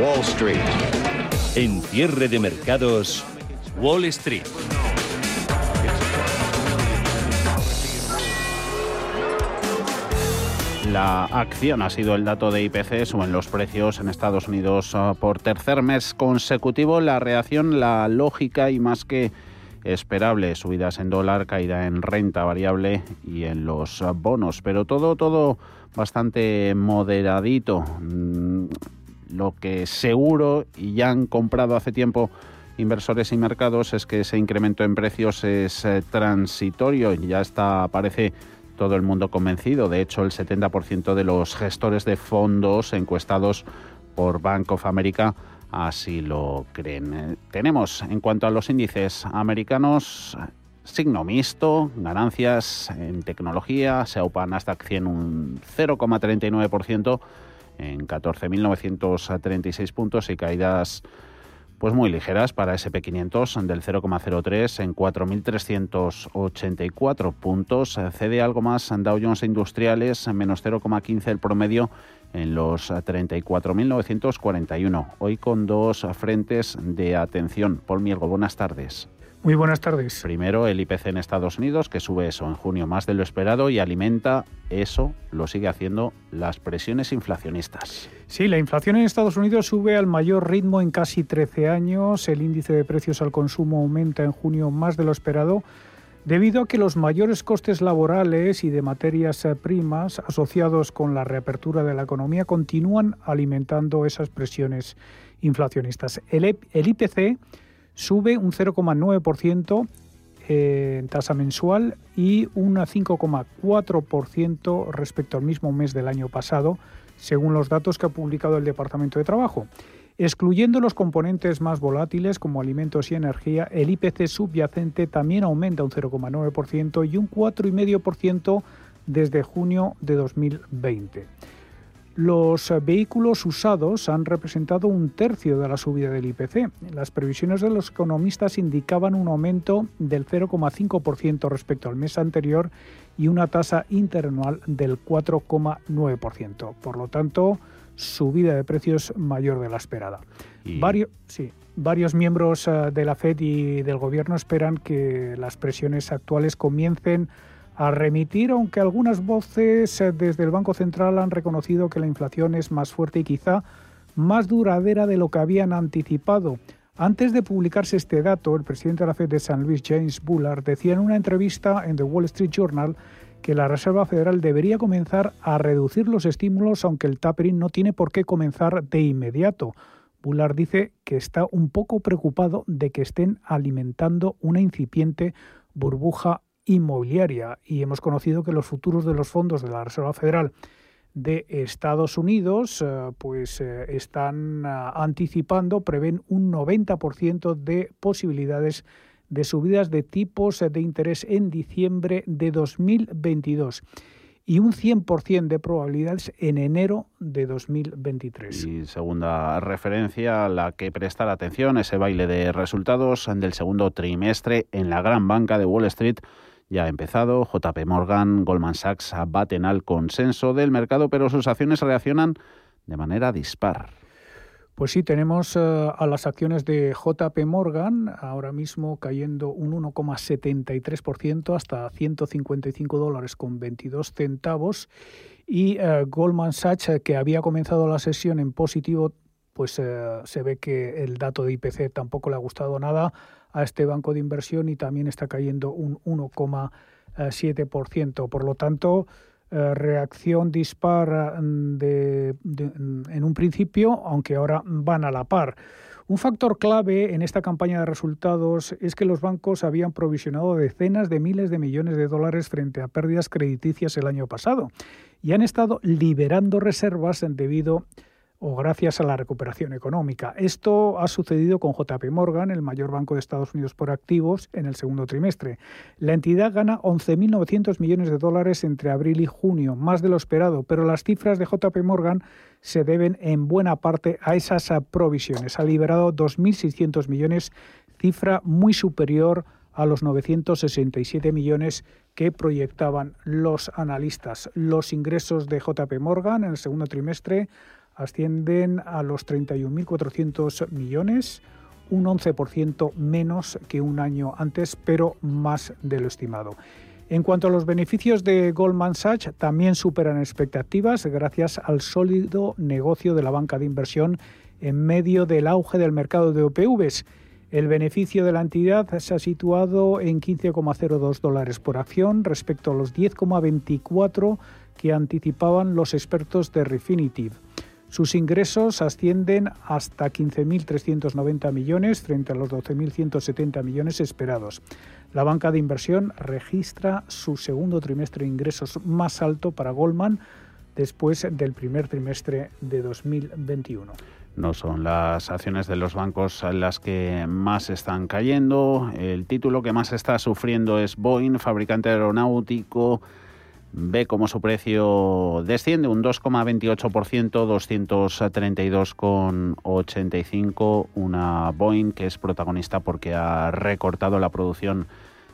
Wall Street. En cierre de mercados, Wall Street. La acción ha sido el dato de IPC, suben los precios en Estados Unidos ah, por tercer mes consecutivo. La reacción, la lógica y más que esperable, subidas en dólar, caída en renta variable y en los bonos, pero todo, todo bastante moderadito. Mm, lo que seguro y ya han comprado hace tiempo inversores y mercados es que ese incremento en precios es eh, transitorio, ya está, parece todo el mundo convencido. De hecho, el 70% de los gestores de fondos encuestados por Bank of America así lo creen. Eh, tenemos, en cuanto a los índices americanos, signo mixto, ganancias en tecnología, se aupa Nasdaq 100 un 0,39% en 14.936 puntos y caídas pues muy ligeras para SP500 del 0,03 en 4.384 puntos. Cede algo más Dow Jones Industriales, menos 0,15 el promedio en los 34.941. Hoy con dos frentes de atención. Paul Mielgo, buenas tardes. Muy buenas tardes. Primero, el IPC en Estados Unidos, que sube eso en junio más de lo esperado y alimenta eso, lo sigue haciendo las presiones inflacionistas. Sí, la inflación en Estados Unidos sube al mayor ritmo en casi 13 años. El índice de precios al consumo aumenta en junio más de lo esperado debido a que los mayores costes laborales y de materias eh, primas asociados con la reapertura de la economía continúan alimentando esas presiones inflacionistas. El, IPC e sube un 0,9% en tasa mensual y un 5,4% respecto al mismo mes del año pasado, según los datos que ha publicado el Departamento de Trabajo. Excluyendo los componentes más volátiles como alimentos y energía, el IPC subyacente también aumenta un 0,9% y un 4,5% desde junio de 2020. Los vehículos usados han representado un tercio de la subida del IPC. Las previsiones de los economistas indicaban un aumento del 0,5% respecto al mes anterior y una tasa interanual del 4,9%. Por lo tanto, subida de precios mayor de la esperada. Varios, sí, varios miembros eh, de la Fed y del Gobierno esperan que las presiones actuales comiencen a remitir, aunque algunas voces eh, desde el Banco Central han reconocido que la inflación es más fuerte y quizá más duradera de lo que habían anticipado. Antes de publicarse este dato, el presidente de la Fed de San Luis, James Bullard, decía en una entrevista en The Wall Street Journal que la Reserva Federal debería comenzar a reducir los estímulos, aunque el tapering no tiene por qué comenzar de inmediato. Bullard dice que está un poco preocupado de que estén alimentando una incipiente burbuja inmobiliaria y hemos conocido que los futuros de los fondos de la Reserva Federal de Estados Unidos eh, pues eh, están ah, anticipando, prevén un 90% de posibilidades de subidas de tipos de interés en diciembre de 2022 y un 100% de probabilidades en enero de 2023. Y segunda referencia a la que prestar atención, ese baile de resultados del segundo trimestre en la gran banca de Wall Street ya ha empezado. JP Morgan, Goldman Sachs baten al consenso del mercado, pero sus acciones reaccionan de manera dispar. Pues sí, tenemos eh, a las acciones de JP Morgan ahora mismo cayendo un 1,73% hasta 155 dólares con 22 centavos y eh, Goldman Sachs, que había comenzado la sesión en positivo, pues eh, se ve que el dato de IPC tampoco le ha gustado nada a este banco de inversión y también está cayendo un 1,7%. Por lo tanto, eh, reacción dispar mm, de, mm, en un principio, aunque ahora van a la par. Un factor clave en esta campaña de resultados es que los bancos habían provisionado decenas de miles de millones de dólares frente a pérdidas crediticias el año pasado y han estado liberando reservas debido a o gracias a la recuperación económica. Esto ha sucedido con JP Morgan, el mayor banco de Estados Unidos por activos, en el segundo trimestre. La entidad gana 11.900 millones de dólares entre abril y junio, más de lo esperado, pero las cifras de JP Morgan se deben en buena parte a esas provisiones. Ha liberado 2.600 millones, cifra muy superior a los 967 millones que proyectaban los analistas. Los ingresos de JP Morgan en el segundo trimestre ascienden a los 31.400 millones, un 11% menos que un año antes, pero más de lo estimado. En cuanto a los beneficios de Goldman Sachs, también superan expectativas gracias al sólido negocio de la banca de inversión en medio del auge del mercado de OPVs. El beneficio de la entidad se ha situado en 15,02 dólares por acción respecto a los 10,24 que anticipaban los expertos de Refinitiv. Sus ingresos ascienden hasta 15.390 millones frente a los 12.170 millones esperados. La banca de inversión registra su segundo trimestre de ingresos más alto para Goldman después del primer trimestre de 2021. No son las acciones de los bancos las que más están cayendo. El título que más está sufriendo es Boeing, fabricante aeronáutico ve como su precio desciende un 2,28%, 232,85, una Boeing que es protagonista porque ha recortado la producción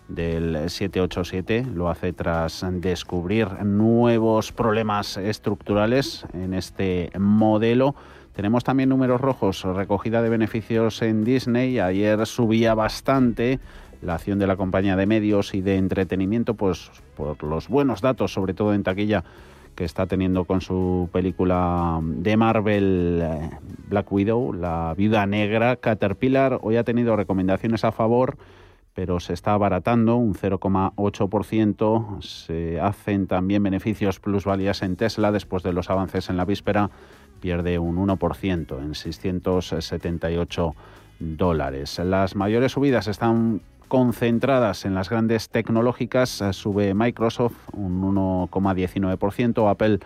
del 787, lo hace tras descubrir nuevos problemas estructurales en este modelo. Tenemos también números rojos, recogida de beneficios en Disney, ayer subía bastante la acción de la compañía de medios y de entretenimiento, pues por los buenos datos, sobre todo en taquilla, que está teniendo con su película de Marvel eh, Black Widow, La Viuda Negra, Caterpillar. Hoy ha tenido recomendaciones a favor, pero se está abaratando un 0,8%. Se hacen también beneficios plusvalías en Tesla después de los avances en la víspera. Pierde un 1% en 678 dólares. Las mayores subidas están concentradas en las grandes tecnológicas. Sube Microsoft un 1,19%, Apple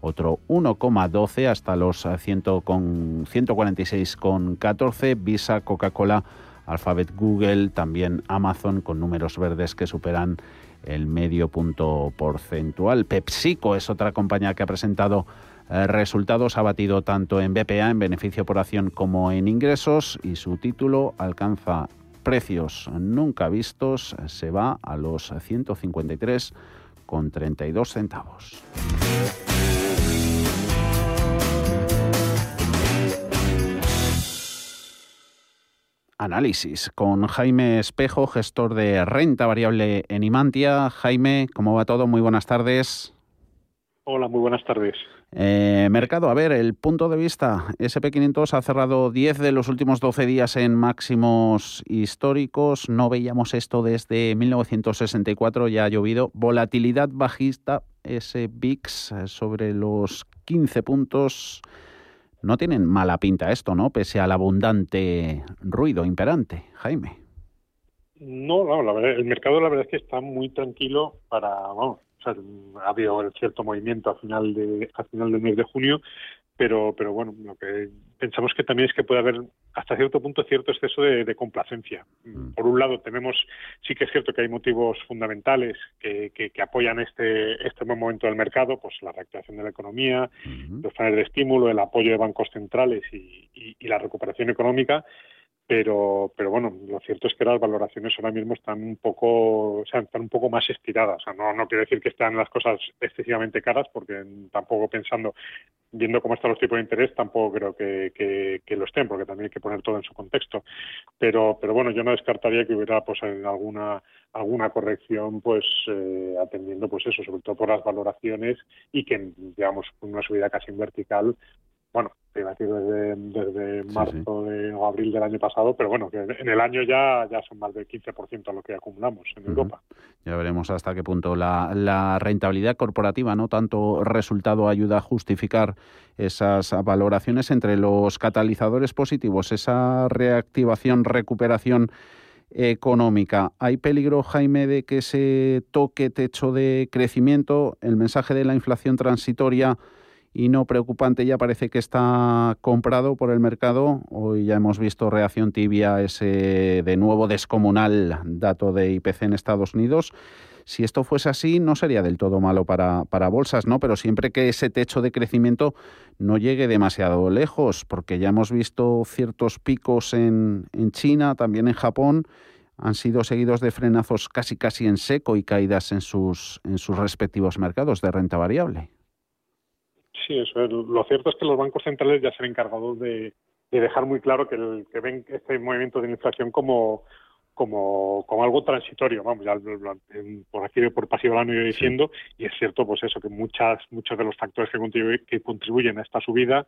otro 1,12 hasta los 146,14, eh, Visa, Coca-Cola, Alphabet, Google, también Amazon con números verdes que superan el medio punto porcentual. PepsiCo es otra compañía que ha presentado eh, resultados, ha batido tanto en BPA, en beneficio por acción, como en ingresos y su título alcanza precios nunca vistos se va a los 153 con 32 centavos. Análisis con Jaime Espejo, gestor de renta variable en Imantia. Jaime, ¿cómo va todo? Muy buenas tardes. Hola, muy buenas tardes. Eh, mercado, a ver, el punto de vista. SP500 ha cerrado 10 de los últimos 12 días en máximos históricos. No veíamos esto desde 1964, ya ha llovido. Volatilidad bajista, ese VIX eh, sobre los 15 puntos. No tienen mala pinta esto, ¿no? Pese al abundante ruido imperante. Jaime. No, no, la verdad, el mercado la verdad es que está muy tranquilo para, vamos, ha habido cierto movimiento a final de a final del mes de junio, pero pero bueno, lo que pensamos que también es que puede haber hasta cierto punto cierto exceso de, complacencia. Mm. Por un lado tenemos sí que es cierto que hay motivos fundamentales que, que, apoyan este este buen momento del mercado, pues la reactivación de la economía, los planes de estímulo, el apoyo de bancos centrales y, y la recuperación económica pero pero bueno lo cierto es que las valoraciones ahora mismo están un poco o sea, están un poco más estiradas. O sea, no no quiere decir que estén las cosas excesivamente caras porque tampoco pensando viendo cómo están los tipos de interés tampoco creo que, que, lo estén porque también hay que poner todo en su contexto. Pero pero bueno yo no descartaría que hubiera pues alguna alguna corrección pues eh, atendiendo pues eso sobre todo por las valoraciones y que digamos una subida casi en vertical bueno, iba a decir desde, desde marzo o abril del año pasado, pero bueno, que en el año ya, ya son más del 15% lo que acumulamos en Europa. Ya veremos hasta qué punto la, la, rentabilidad corporativa, no tanto resultado, ayuda a justificar esas valoraciones entre los catalizadores positivos, esa reactivación, recuperación económica. ¿Hay peligro, Jaime, de que se toque techo de crecimiento? El mensaje de la inflación transitoria y no preocupante ya parece que está comprado por el mercado. Hoy ya hemos visto reacción tibia ese de nuevo descomunal dato de IPC en Estados Unidos. Si esto fuese así, no sería del todo malo para, para bolsas, ¿no? Pero siempre que ese techo de crecimiento no llegue demasiado lejos, porque ya hemos visto ciertos picos en, en China, también en Japón, han sido seguidos de frenazos casi casi en seco y caídas en sus, en sus respectivos mercados de renta variable. Sí, eso es. Lo cierto es que los bancos centrales ya se han encargado de, dejar muy claro que, el, que ven este movimiento de inflación como, como, como algo transitorio, vamos, ya por aquí por pasivo lo han ido diciendo, y es cierto pues eso, que muchas, muchos de los factores que, que contribuyen a esta subida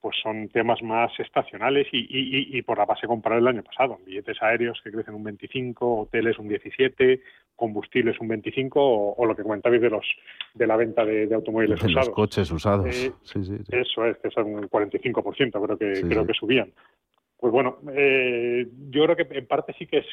pues son temas más estacionales y, y, y, por la base comparar el año pasado. Billetes aéreos que crecen un 25, hoteles un 17, combustibles un 25 o, lo que comentabais de los de la venta de, automóviles de usados. Los coches usados. Eh, sí, sí, Eso es, que son un 45%, creo que creo que subían. Pues bueno, eh, yo creo que en parte sí que es,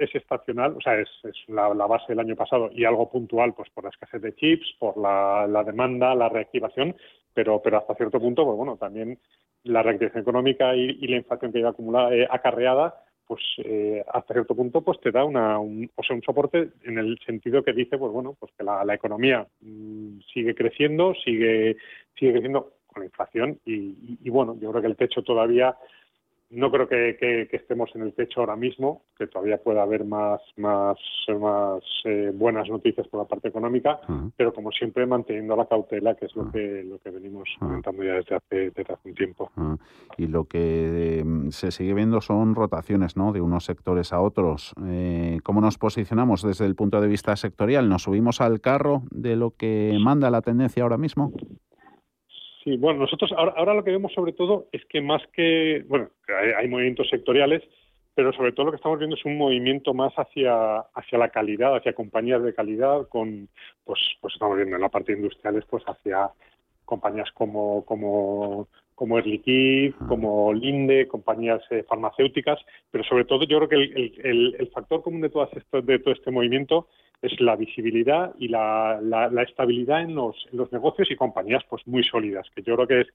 es, estacional, o sea, es, la, base del año pasado y algo puntual, pues por la escasez de chips, por la, la demanda, la reactivación, pero, pero hasta cierto punto, pues bueno, también la reactivación económica y, la inflación que iba acumulada, eh, acarreada, pues eh, hasta cierto punto pues te da una, un, o sea, un soporte en el sentido que dice, pues bueno, pues que la, la economía mm, sigue creciendo, sigue, sigue creciendo con la inflación y, y bueno, yo creo que el techo todavía no creo que, estemos en el techo ahora mismo, que todavía pueda haber más, más, más eh, buenas noticias por la parte económica, pero como siempre manteniendo la cautela, que es lo que lo que venimos comentando ya desde hace, desde hace un tiempo. Y lo que em, se sigue viendo son rotaciones, ¿no? De unos sectores a otros. Eh, ¿Cómo nos posicionamos desde el punto de vista sectorial? ¿Nos subimos al carro de lo que manda la tendencia ahora mismo? Sí, bueno, nosotros ahora, lo que vemos sobre todo es que más que, bueno, hay, movimientos sectoriales, pero sobre todo lo que estamos viendo es un movimiento más hacia hacia la calidad, hacia compañías de calidad, con, pues, pues estamos viendo en la parte industriales, pues hacia compañías como como como Air como Linde, compañías eh, farmacéuticas, pero sobre todo yo creo que el, el, factor común de, todas de todo este movimiento es la visibilidad y la, la, estabilidad en los, los, negocios y compañías pues muy sólidas, que yo creo que es,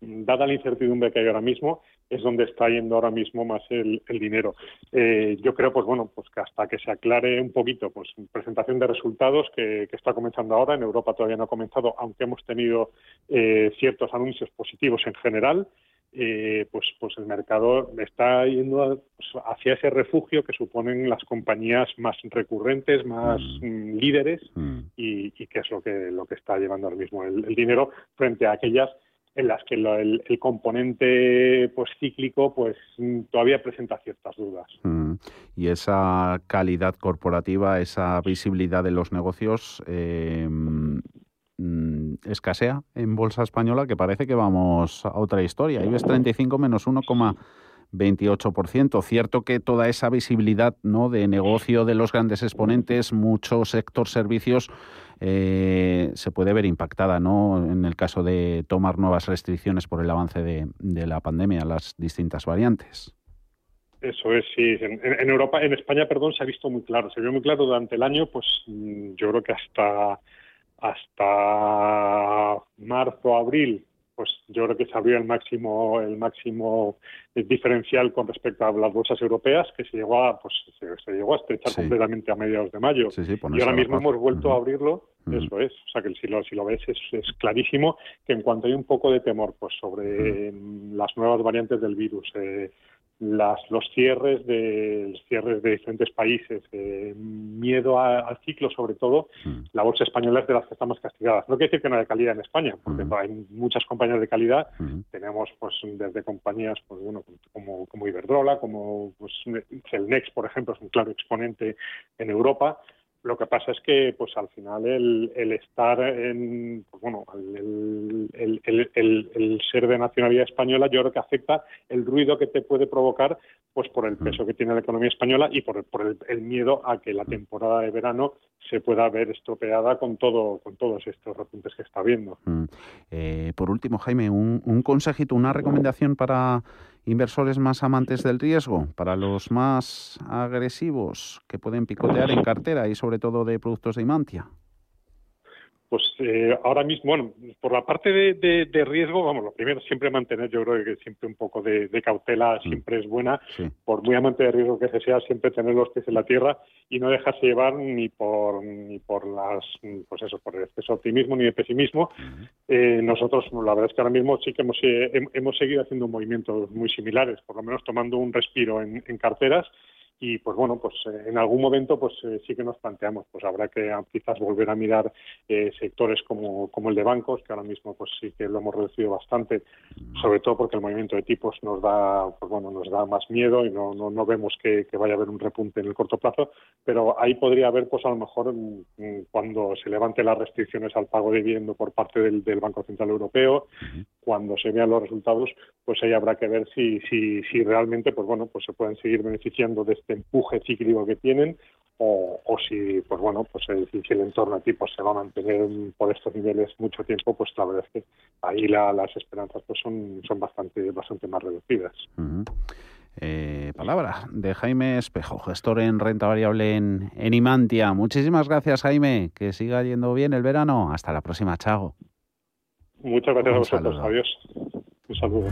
dada la incertidumbre que hay ahora mismo, es donde está yendo ahora mismo más el, el dinero. Eh, yo creo, pues bueno, pues que hasta que se aclare un poquito, pues presentación de resultados que, que está comenzando ahora, en Europa todavía no ha comenzado, aunque hemos tenido eh, ciertos anuncios positivos en general, eh, pues, pues el mercado está yendo pues, hacia ese refugio que suponen las compañías más recurrentes, más mm. Mm, líderes mm. Y, que es lo que, lo que está llevando ahora mismo el, dinero frente a aquellas en las que el, componente pues cíclico pues todavía presenta ciertas dudas. Y esa calidad corporativa, esa visibilidad de los negocios, eh, Mm, escasea en bolsa española que parece que vamos a otra historia. IBEX 35 menos 1,28%. Cierto que toda esa visibilidad ¿no? de negocio de los grandes exponentes, mucho sector servicios, eh, se puede ver impactada ¿no? en el caso de tomar nuevas restricciones por el avance de, la pandemia, las distintas variantes. Eso es, sí. En, en, Europa, en España, perdón, se ha visto muy claro. Se vio muy claro durante el año, pues mm, yo creo que hasta hasta marzo, abril, pues yo creo que se abrió el máximo, el máximo diferencial con respecto a las bolsas europeas, que se llegó a, pues se, llegó a estrechar completamente a mediados de mayo. y ahora mismo hemos vuelto a abrirlo, eso es. O sea que si lo, si lo ves es, es, clarísimo que en cuanto hay un poco de temor pues sobre las nuevas variantes del virus, eh, las, los cierres de cierres de diferentes países, eh, miedo al ciclo sobre todo, mm. la bolsa española es de las que está más castigadas. No quiere decir que no haya calidad en España, porque mm. hay muchas compañías de calidad. Mm. Tenemos pues desde compañías pues bueno como, como Iberdrola, como pues, el Next, por ejemplo, es un claro exponente en Europa. Lo que pasa es que, pues al final, el, el estar en, pues, bueno, el, el, el, ser de nacionalidad española, yo creo que afecta el ruido que te puede provocar, pues por el peso que tiene la economía española y por, por el, miedo a que la temporada de verano se pueda ver estropeada con todo, con todos estos repuntes que está viendo. Eh, por último, Jaime, un, un consejito, una recomendación para inversores más amantes del riesgo, para los más agresivos que pueden picotear en cartera y sobre todo de productos de Imantia? Pues eh, ahora mismo, bueno, por la parte de, riesgo, vamos, lo primero siempre mantener, yo creo que siempre un poco de, cautela mm. siempre es buena, por muy amante de riesgo que se sea, siempre tener los pies en la tierra y no dejarse llevar ni por ni por las, pues eso, por el exceso de optimismo ni de pesimismo. Eh, nosotros, la verdad es que ahora mismo sí que hemos, eh, hemos seguido haciendo movimientos muy similares, por lo menos tomando un respiro en carteras y pues bueno, pues eh, en algún momento pues eh, sí que nos planteamos, pues habrá que quizás volver a mirar eh, sectores como, como el de bancos, que ahora mismo pues sí que lo hemos reducido bastante, sobre todo porque el movimiento de tipos nos da, pues bueno, nos da más miedo y no, no, no vemos que, vaya a haber un repunte en el corto plazo, pero ahí podría haber pues a lo mejor mm, mm, cuando se levante las restricciones al pago de vivienda por parte del Banco Central Europeo, cuando se vean los resultados, pues ahí habrá que ver si, si, si realmente pues bueno, pues se pueden seguir beneficiando de este empuje cíclico que tienen o, o si pues bueno pues el, si el entorno aquí pues se va a mantener por estos niveles mucho tiempo pues la verdad es que ahí las esperanzas pues son son bastante bastante más reducidas eh, palabra de Jaime Espejo, gestor en renta variable en, en Imantia. Muchísimas gracias, Jaime. Que siga yendo bien el verano. Hasta la próxima. Chao. Muchas gracias a vosotros. Adiós. Un saludo.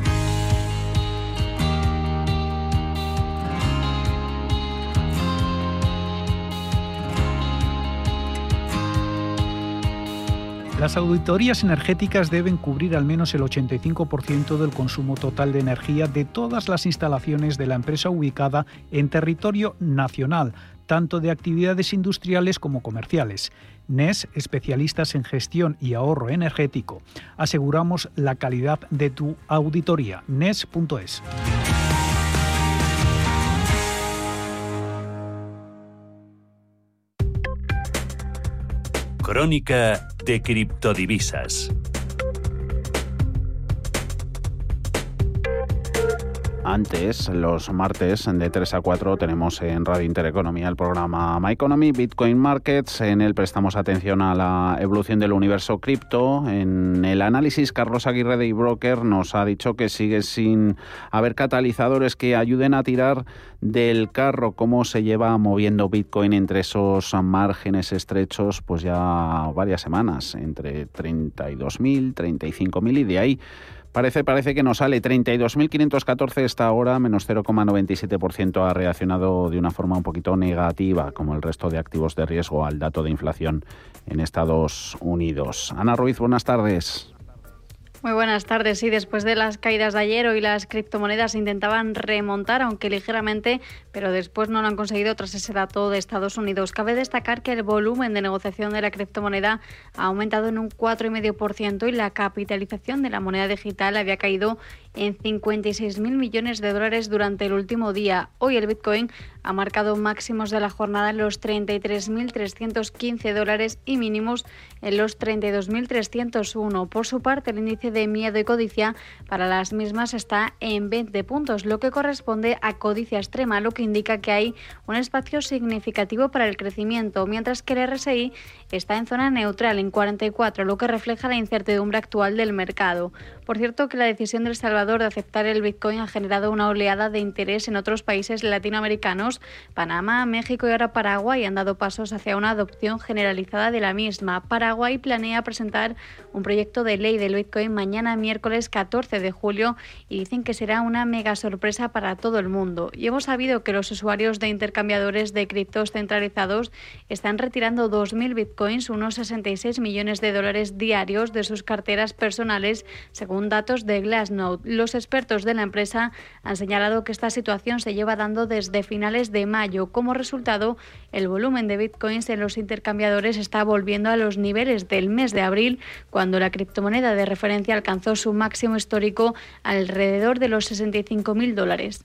Las auditorías energéticas deben cubrir al menos el 85% del consumo total de energía de todas las instalaciones de la empresa ubicada en territorio nacional, tanto de actividades industriales como comerciales. NES, especialistas en gestión y ahorro energético. Aseguramos la calidad de tu auditoría. NES.es. Crónica de criptodivisas. Antes, los martes de 3 a 4 tenemos en Radio Intereconomía el programa My Economy, Bitcoin Markets. En él prestamos atención a la evolución del universo cripto. En el análisis, Carlos Aguirre de eBroker nos ha dicho que sigue sin haber catalizadores que ayuden a tirar del carro. Cómo se lleva moviendo Bitcoin entre esos márgenes estrechos, pues ya varias semanas, entre 32.000, 35.000 y de ahí Parece, parece que no sale. 32.514 esta hora, menos 0,97%. Ha reaccionado de una forma un poquito negativa, como el resto de activos de riesgo, al dato de inflación en Estados Unidos. Ana Ruiz, buenas tardes. Muy buenas tardes. Sí, después de las caídas de ayer, hoy las criptomonedas intentaban remontar, aunque ligeramente, pero después no lo han conseguido tras ese dato de Estados Unidos. Cabe destacar que el volumen de negociación de la criptomoneda ha aumentado en un 4,5% y la capitalización de la moneda digital había caído en 56.000 millones de dólares durante el último día. Hoy el Bitcoin ha marcado máximos de la jornada en los 33.315 dólares y mínimos en los 32.301. Por su parte, el índice de miedo y codicia para las mismas está en 20 puntos, lo que corresponde a codicia extrema, lo que indica que hay un espacio significativo para el crecimiento, mientras que el RSI está en zona neutral en 44, lo que refleja la incertidumbre actual del mercado. Por cierto, que la decisión del Salvador de aceptar el Bitcoin ha generado una oleada de interés en otros países latinoamericanos. Panamá, México y ahora Paraguay han dado pasos hacia una adopción generalizada de la misma. Paraguay planea presentar un proyecto de ley del Bitcoin mañana miércoles 14 de julio y dicen que será una mega sorpresa para todo el mundo. Y hemos sabido que los usuarios de intercambiadores de criptos centralizados están retirando 2.000 bitcoins, unos 66 millones de dólares diarios de sus carteras personales, según según datos de Glassnode. Los expertos de la empresa han señalado que esta situación se lleva dando desde finales de mayo. Como resultado, el volumen de bitcoins en los intercambiadores está volviendo a los niveles del mes de abril, cuando la criptomoneda de referencia alcanzó su máximo histórico alrededor de los 65.000 dólares.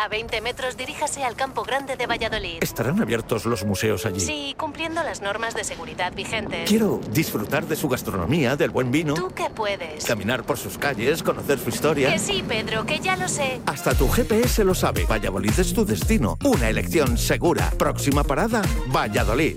A 20 metros diríjase al Campo Grande de Valladolid. ¿Estarán abiertos los museos allí? Sí, cumpliendo las normas de seguridad vigentes. Quiero disfrutar de su gastronomía, del buen vino. ¿Tú qué puedes? Caminar por sus calles, conocer su historia. Que sí, Pedro, que ya lo sé. Hasta tu GPS lo sabe. Valladolid es tu destino. Una elección segura. Próxima parada, Valladolid.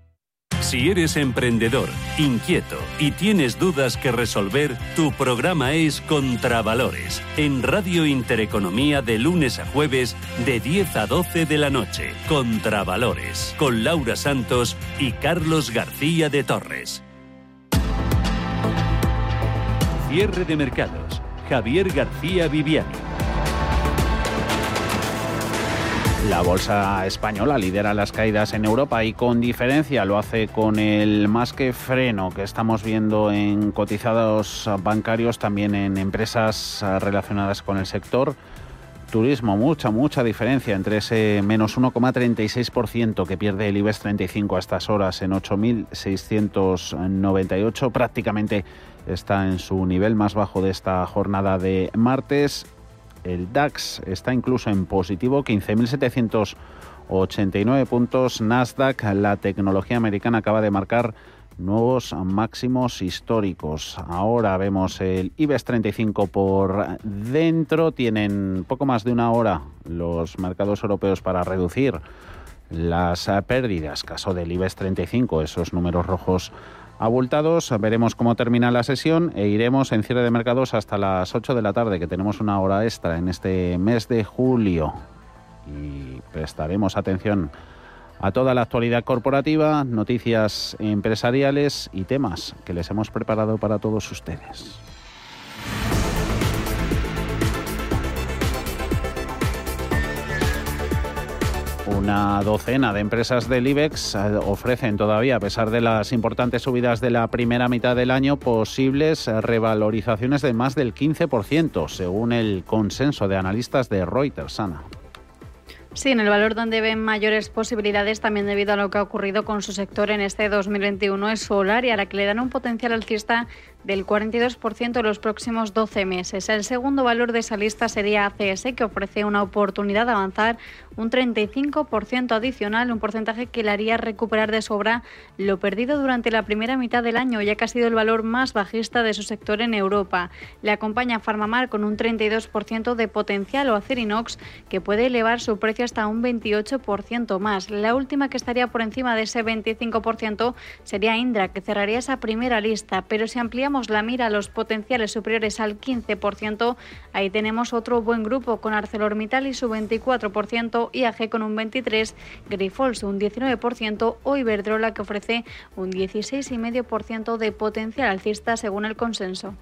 Si eres emprendedor, inquieto y tienes dudas que resolver, tu programa es Contravalores, en Radio Intereconomía de lunes a jueves de 10 a 12 de la noche. Contravalores, con Laura Santos y Carlos García de Torres. Cierre de mercados. Javier García Viviani. La bolsa española lidera las caídas en Europa y con diferencia lo hace con el más que freno que estamos viendo en cotizados bancarios, también en empresas relacionadas con el sector. Turismo, mucha, mucha diferencia entre ese menos 1,36% que pierde el IBEX 35 a estas horas en 8.698. Prácticamente está en su nivel más bajo de esta jornada de martes el DAX está incluso en positivo, 15.789 puntos. Nasdaq, la tecnología americana, acaba de marcar nuevos máximos históricos. Ahora vemos el IBEX 35 por dentro. Tienen poco más de una hora los mercados europeos para reducir las pérdidas. Caso del IBEX 35, esos números rojos abultados. Veremos cómo termina la sesión e iremos en cierre de mercados hasta las 8 de la tarde, que tenemos una hora extra en este mes de julio. Y prestaremos atención a toda la actualidad corporativa, noticias empresariales y temas que les hemos preparado para todos ustedes. Una docena de empresas del IBEX eh, ofrecen todavía, a pesar de las importantes subidas de la primera mitad del año, posibles revalorizaciones de más del 15%, según el consenso de analistas de Reuters. Ana. Sí, en el valor donde ven mayores posibilidades, también debido a lo que ha ocurrido con su sector en este 2021, es Solar y a la que le dan un potencial alcista del 42% en los próximos 12 meses. El segundo valor de esa lista sería ACS, que ofrece una oportunidad de avanzar un 35% adicional, un porcentaje que le haría recuperar de sobra lo perdido durante la primera mitad del año, ya que ha sido el valor más bajista de su sector en Europa. Le acompaña Farmamar con un 32% de potencial o Acerinox, que puede elevar su precio hasta un 28% más. La última que estaría por encima de ese 25% sería Indra, que cerraría esa primera lista, pero si ampliamos la mira a los potenciales superiores al 15%, ahí tenemos otro buen grupo con ArcelorMittal y su 24%, IAG con un 23%, Grifols un 19% o Iberdrola que ofrece un 16,5% de potencial alcista según el consenso.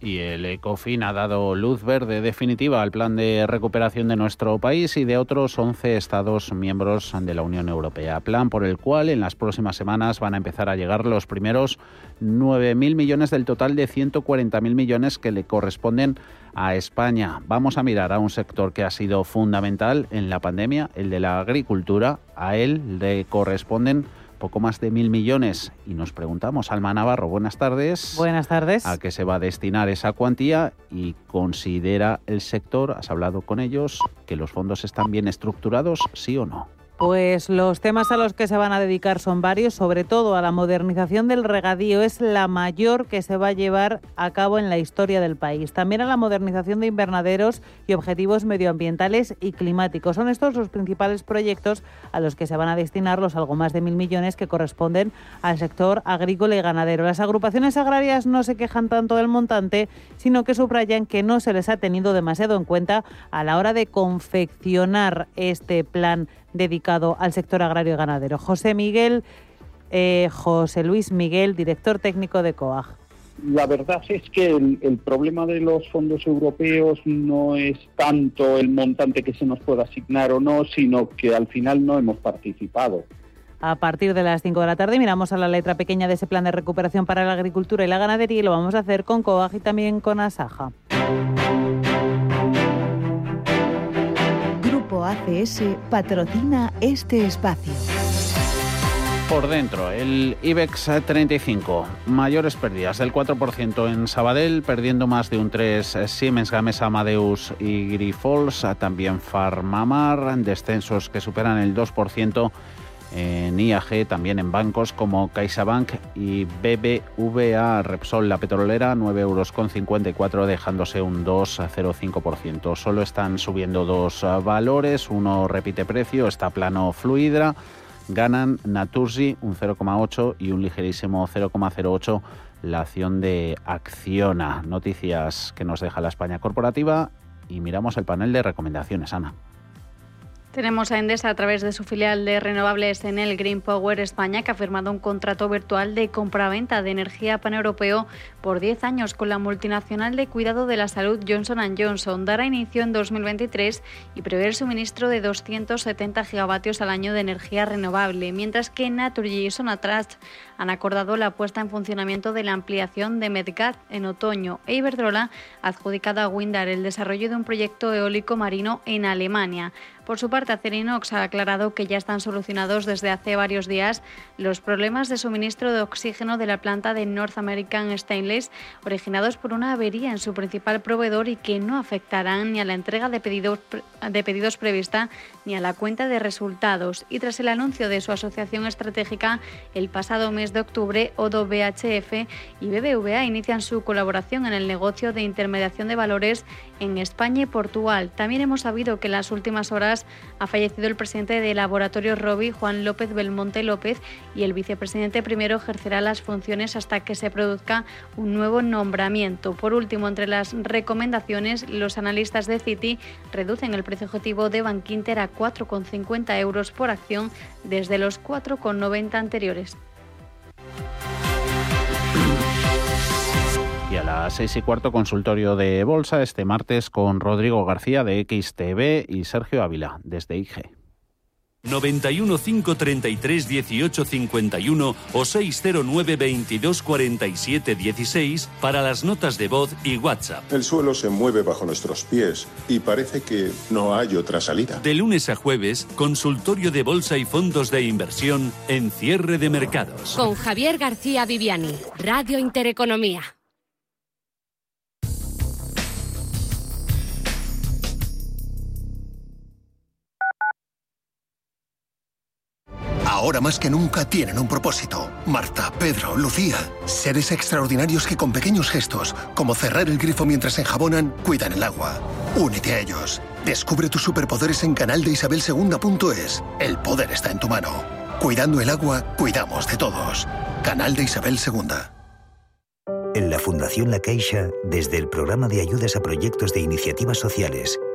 Y el ECOFIN ha dado luz verde definitiva al plan de recuperación de nuestro país y de otros 11 Estados miembros de la Unión Europea. Plan por el cual en las próximas semanas van a empezar a llegar los primeros 9.000 millones del total de 140.000 millones que le corresponden a España. Vamos a mirar a un sector que ha sido fundamental en la pandemia, el de la agricultura. A él le corresponden poco más de mil millones. Y nos preguntamos, Alma Navarro, buenas tardes. Buenas tardes. ¿A qué se va a destinar esa cuantía? Y considera el sector, has hablado con ellos, que los fondos están bien estructurados, sí o no. Pues los temas a los que se van a dedicar son varios, sobre todo a la modernización del regadío. Es la mayor que se va a llevar a cabo en la historia del país. También a la modernización de invernaderos y objetivos medioambientales y climáticos. Son estos los principales proyectos a los que se van a destinar los algo más de mil millones que corresponden al sector agrícola y ganadero. Las agrupaciones agrarias no se quejan tanto del montante, sino que subrayan que no se les ha tenido demasiado en cuenta a la hora de confeccionar este plan dedicado al sector agrario y ganadero. José Miguel, eh, José Luis Miguel, director técnico de COAG. la verdad es que el, problema de los fondos europeos no es tanto el montante que se nos pueda asignar o no, sino que al final no hemos participado. A partir de las 5 de la tarde miramos a la letra pequeña de ese plan de recuperación para la agricultura y la ganadería y lo vamos a hacer con COAG y también con Asaja. ACS patrocina este espacio. Por dentro, el IBEX 35, mayores pérdidas del 4% en Sabadell, perdiendo más de un 3 Siemens, Gamesa, Amadeus y Grifols, también Farmamar, descensos que superan el 2% en IAG, también en bancos como CaixaBank y BBVA Repsol, la petrolera, 9,54 euros, dejándose un 2,05%. Solo están subiendo dos valores, uno repite precio, está plano Fluidra ganan Naturgy un 0,8 y un ligerísimo 0,08 la acción de Acciona. Noticias que nos deja la España corporativa y miramos el panel de recomendaciones, Ana. Tenemos a Endesa a través de su filial de renovables en el Green Power España, que ha firmado un contrato virtual de compraventa de energía paneuropeo por 10 años con la multinacional de cuidado de la salud Johnson Johnson. Dará inicio en 2023 y prevé el suministro de 270 gigavatios al año de energía renovable, mientras que Naturgy y Sonatrach han acordado la puesta en funcionamiento de la ampliación de Medgat en otoño e Iberdrola ha adjudicado a Windar el desarrollo de un proyecto eólico marino en Alemania. Por su parte, Acerinox ha aclarado que ya están solucionados desde hace varios días los problemas de suministro de oxígeno de la planta de North American Stainless originados por una avería en su principal proveedor y que no afectarán ni a la entrega de pedidos, prevista ni a la cuenta de resultados. Y tras el anuncio de su asociación estratégica el pasado mes de octubre, Odo BHF y BBVA inician su colaboración en el negocio de intermediación de valores en España y Portugal. También hemos sabido que en las últimas ha fallecido el presidente de Laboratorio Robi, Juan López Belmonte López, y el vicepresidente primero ejercerá las funciones hasta que se produzca un nuevo nombramiento. Por último, entre las recomendaciones, los analistas de Citi reducen el precio objetivo de Bankinter a 4,50 euros por acción desde los 4,90 anteriores. Las seis y cuarto, consultorio de bolsa este martes con Rodrigo García de XTV y Sergio Ávila desde IG. 91 533 18 51 o 609 22 47 16 para las notas de voz y WhatsApp. El suelo se mueve bajo nuestros pies y parece que no hay otra salida. De lunes a jueves, consultorio de bolsa y fondos de inversión en cierre de mercados. Con Javier García Viviani, Radio Intereconomía. Ahora más que nunca tienen un propósito. Marta, Pedro, Lucía. Seres extraordinarios que con pequeños gestos, como cerrar el grifo mientras enjabonan, cuidan el agua. Únete a ellos. Descubre tus superpoderes en canal de Isabel El poder está en tu mano. Cuidando el agua, cuidamos de todos. Canal de Isabel II. En la Fundación La Caixa, desde el programa de ayudas a proyectos de iniciativas sociales,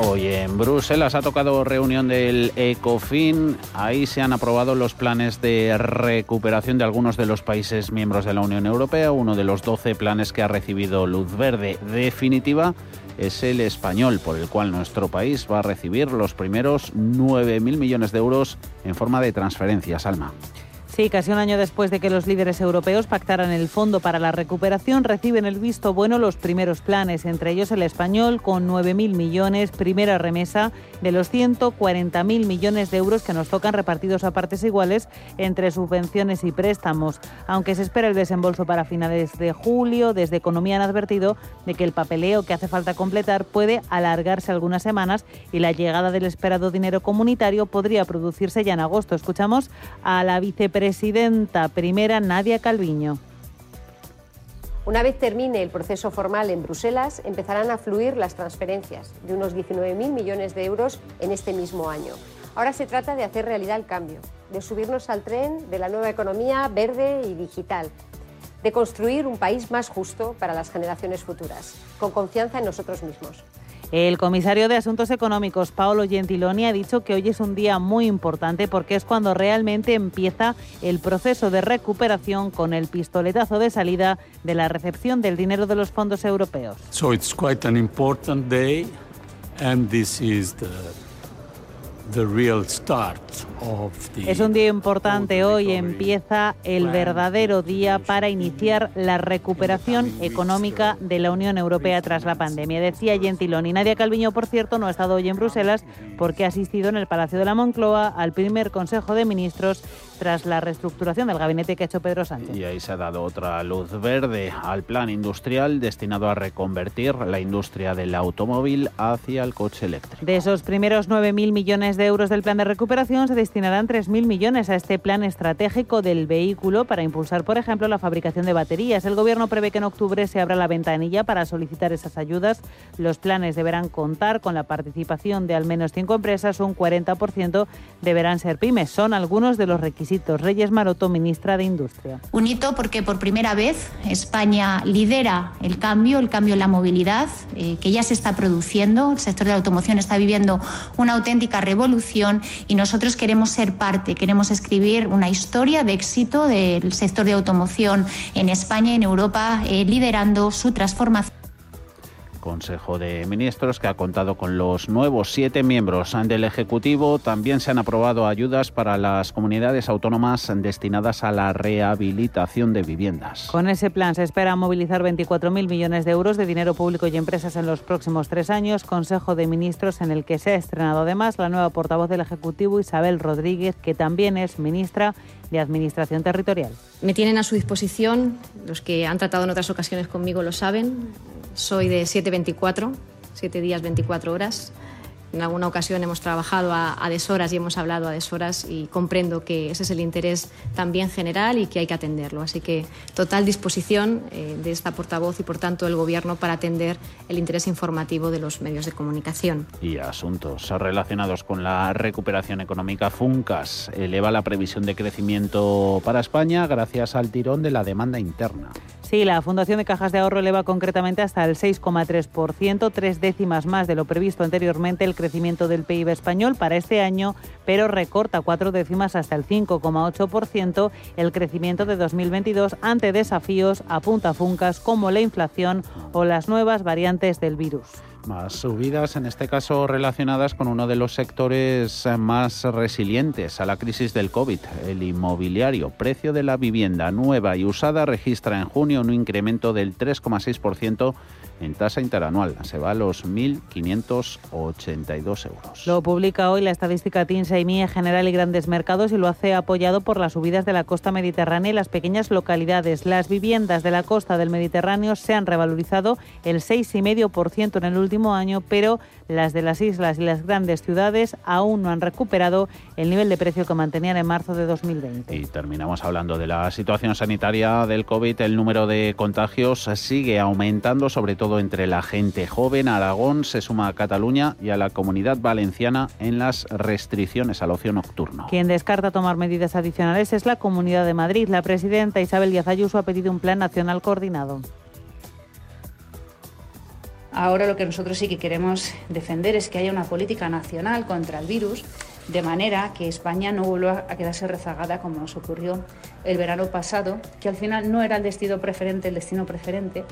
Hoy en Bruselas ha tocado reunión del ECOFIN. Ahí se han aprobado los planes de recuperación de algunos de los países miembros de la Unión Europea, uno de los 12 planes que ha recibido luz verde definitiva es el español, por el cual nuestro país va a recibir los primeros 9.000 millones de euros en forma de transferencias. Alma. Sí, casi un año después de que los líderes europeos pactaran el Fondo para la Recuperación, reciben el visto bueno los primeros planes, entre ellos el español, con 9.000 millones, primera remesa de los 140.000 millones de euros que nos tocan repartidos a partes iguales entre subvenciones y préstamos. Aunque se espera el desembolso para finales de julio, desde Economía han advertido de que el papeleo que hace falta completar puede alargarse algunas semanas y la llegada del esperado dinero comunitario podría producirse ya en agosto. Escuchamos a la vicepresidenta presidenta primera Nadia Calviño. Una vez termine el proceso formal en Bruselas, empezarán a fluir las transferencias de unos 19.000 millones de euros en este mismo año. Ahora se trata de hacer realidad el cambio, de subirnos al tren de la nueva economía verde y digital, de construir un país más justo para las generaciones futuras, con confianza en nosotros mismos. El comisario de Asuntos Económicos, Paolo Gentiloni, ha dicho que hoy es un día muy importante porque es cuando realmente empieza el proceso de recuperación con el pistoletazo de salida de la recepción del dinero de los fondos europeos. So it's quite an important day and this is the es un día importante. Hoy empieza el verdadero día para iniciar la recuperación económica de la Unión Europea tras la pandemia. Decía Gentiloni. Nadia Calviño, por cierto, no ha estado hoy en Bruselas porque ha asistido en el Palacio de la Moncloa al primer Consejo de Ministros tras la reestructuración del gabinete que ha hecho Pedro Sánchez. Y ahí se ha dado otra luz verde al plan industrial destinado a reconvertir la industria del automóvil hacia el coche eléctrico. De esos primeros 9.000 millones de euros del plan de recuperación se destinarán 3.000 millones a este plan estratégico del vehículo para impulsar, por ejemplo, la fabricación de baterías. El Gobierno prevé que en octubre se abra la ventanilla para solicitar esas ayudas. Los planes deberán contar con la participación de al menos cinco empresas, un 40% deberán ser pymes. Son algunos de los requisitos Reyes Maroto, ministra de Industria. Un hito porque por primera vez España lidera el cambio, el cambio en la movilidad, eh, que ya se está produciendo. El sector de la automoción está viviendo una auténtica revolución y nosotros queremos ser parte, queremos escribir una historia de éxito del sector de automoción en España y en Europa, eh, liderando su transformación. Consejo de Ministros que ha contado con los nuevos siete miembros del Ejecutivo. También se han aprobado ayudas para las comunidades autónomas destinadas a la rehabilitación de viviendas. Con ese plan se espera movilizar 24.000 millones de euros de dinero público y empresas en los próximos tres años. Consejo de Ministros en el que se ha estrenado además la nueva portavoz del Ejecutivo, Isabel Rodríguez, que también es ministra de Administración Territorial. Me tienen a su disposición, los que han tratado en otras ocasiones conmigo lo saben, soy de 724, 7 días 24 horas. En alguna ocasión hemos trabajado a, deshoras y hemos hablado a deshoras y comprendo que ese es el interés también general y que hay que atenderlo. Así que total disposición eh, de esta portavoz y por tanto del Gobierno para atender el interés informativo de los medios de comunicación. Y asuntos relacionados con la recuperación económica. Funcas eleva la previsión de crecimiento para España gracias al tirón de la demanda interna. Sí, la Fundación de Cajas de Ahorro eleva concretamente hasta el 6,3%, tres décimas más de lo previsto anteriormente el crecimiento del PIB español para este año, pero recorta cuatro décimas hasta el 5,8% el crecimiento de 2022 ante desafíos a punta funcas como la inflación o las nuevas variantes del virus. Más subidas, en este caso relacionadas con uno de los sectores más resilientes a la crisis del COVID, el inmobiliario. Precio de la vivienda nueva y usada registra en junio un incremento del 3,6% en tasa interanual. Se va a los 1.582 euros. Lo publica hoy la estadística TINSA y MIE General y Grandes Mercados y lo hace apoyado por las subidas de la costa mediterránea y las pequeñas localidades. Las viviendas de la costa del Mediterráneo se han revalorizado el 6,5% en el último año, pero las de las islas y las grandes ciudades aún no han recuperado el nivel de precio que mantenían en marzo de 2020. Y terminamos hablando de la situación sanitaria del COVID. El número de contagios sigue aumentando, sobre todo entre la gente joven. Aragón se suma a Cataluña y a la comunidad valenciana en las restricciones al ocio nocturno. Quien descarta tomar medidas adicionales es la Comunidad de Madrid. La presidenta Isabel Díaz Ayuso ha pedido un plan nacional coordinado. Ahora lo que nosotros sí que queremos defender es que haya una política nacional contra el virus, de manera que España no vuelva a quedarse rezagada como nos ocurrió el verano pasado, que al final no era el destino preferente, el destino preferente,